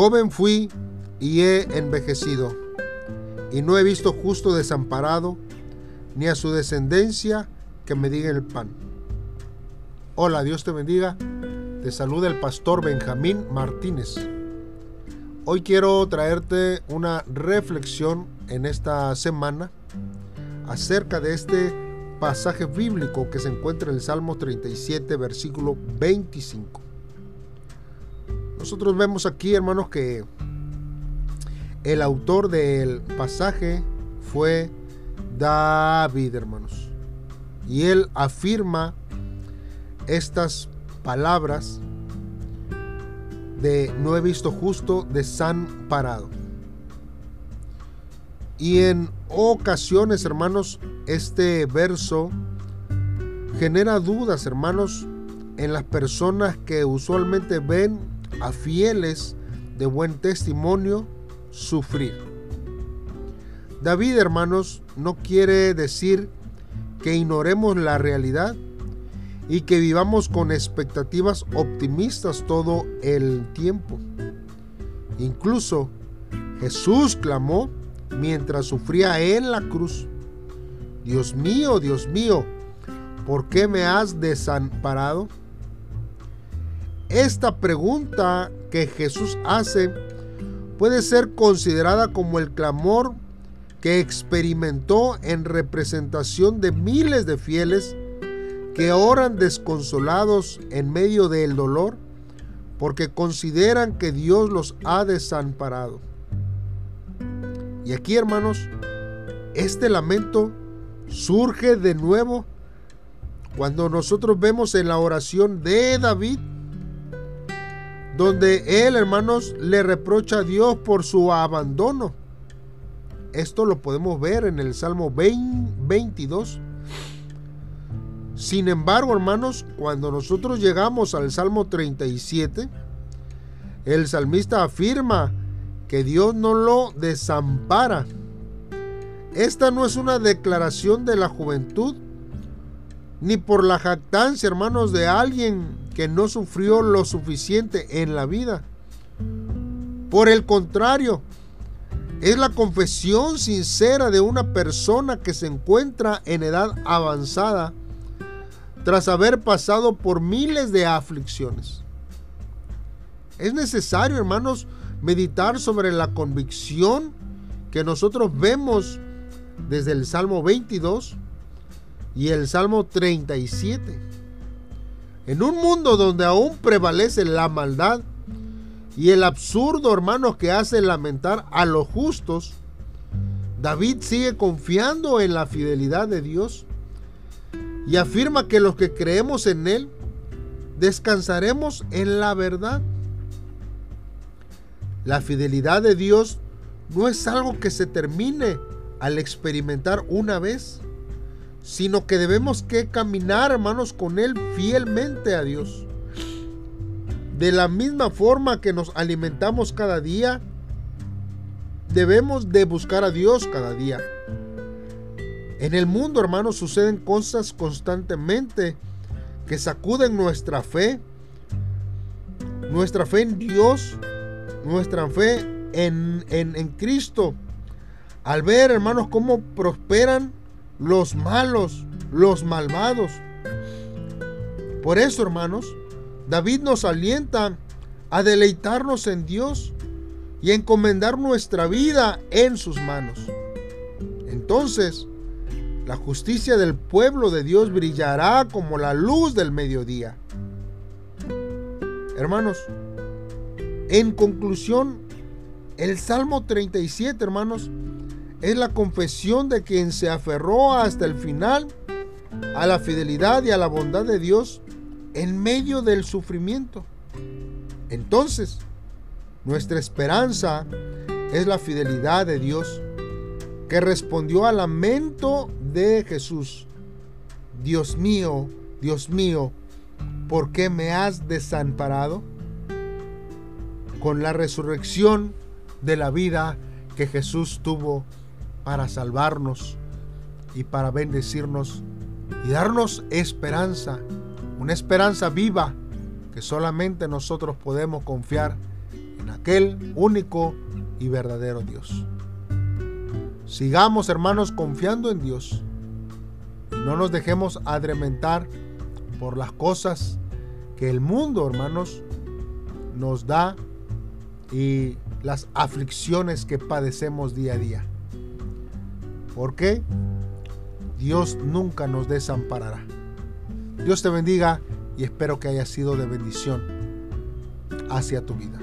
Joven fui y he envejecido, y no he visto justo desamparado, ni a su descendencia que me diga el pan. Hola, Dios te bendiga. Te saluda el pastor Benjamín Martínez. Hoy quiero traerte una reflexión en esta semana acerca de este pasaje bíblico que se encuentra en el Salmo 37, versículo 25. Nosotros vemos aquí, hermanos, que el autor del pasaje fue David, hermanos. Y él afirma estas palabras de no he visto justo desamparado. Y en ocasiones, hermanos, este verso genera dudas, hermanos, en las personas que usualmente ven a fieles de buen testimonio sufrir. David, hermanos, no quiere decir que ignoremos la realidad y que vivamos con expectativas optimistas todo el tiempo. Incluso Jesús clamó mientras sufría en la cruz, Dios mío, Dios mío, ¿por qué me has desamparado? Esta pregunta que Jesús hace puede ser considerada como el clamor que experimentó en representación de miles de fieles que oran desconsolados en medio del dolor porque consideran que Dios los ha desamparado. Y aquí, hermanos, este lamento surge de nuevo cuando nosotros vemos en la oración de David donde él, hermanos, le reprocha a Dios por su abandono. Esto lo podemos ver en el Salmo 22. Sin embargo, hermanos, cuando nosotros llegamos al Salmo 37, el salmista afirma que Dios no lo desampara. Esta no es una declaración de la juventud, ni por la jactancia, hermanos, de alguien que no sufrió lo suficiente en la vida. Por el contrario, es la confesión sincera de una persona que se encuentra en edad avanzada tras haber pasado por miles de aflicciones. Es necesario, hermanos, meditar sobre la convicción que nosotros vemos desde el Salmo 22 y el Salmo 37. En un mundo donde aún prevalece la maldad y el absurdo, hermanos, que hace lamentar a los justos, David sigue confiando en la fidelidad de Dios y afirma que los que creemos en Él descansaremos en la verdad. La fidelidad de Dios no es algo que se termine al experimentar una vez sino que debemos que caminar, hermanos, con Él fielmente a Dios. De la misma forma que nos alimentamos cada día, debemos de buscar a Dios cada día. En el mundo, hermanos, suceden cosas constantemente que sacuden nuestra fe, nuestra fe en Dios, nuestra fe en, en, en Cristo. Al ver, hermanos, cómo prosperan los malos, los malvados. Por eso, hermanos, David nos alienta a deleitarnos en Dios y a encomendar nuestra vida en sus manos. Entonces, la justicia del pueblo de Dios brillará como la luz del mediodía. Hermanos, en conclusión, el Salmo 37, hermanos, es la confesión de quien se aferró hasta el final a la fidelidad y a la bondad de Dios en medio del sufrimiento. Entonces, nuestra esperanza es la fidelidad de Dios que respondió al lamento de Jesús. Dios mío, Dios mío, ¿por qué me has desamparado? Con la resurrección de la vida que Jesús tuvo para salvarnos y para bendecirnos y darnos esperanza, una esperanza viva que solamente nosotros podemos confiar en aquel único y verdadero Dios. Sigamos, hermanos, confiando en Dios y no nos dejemos adrementar por las cosas que el mundo, hermanos, nos da y las aflicciones que padecemos día a día. Porque Dios nunca nos desamparará. Dios te bendiga y espero que haya sido de bendición hacia tu vida.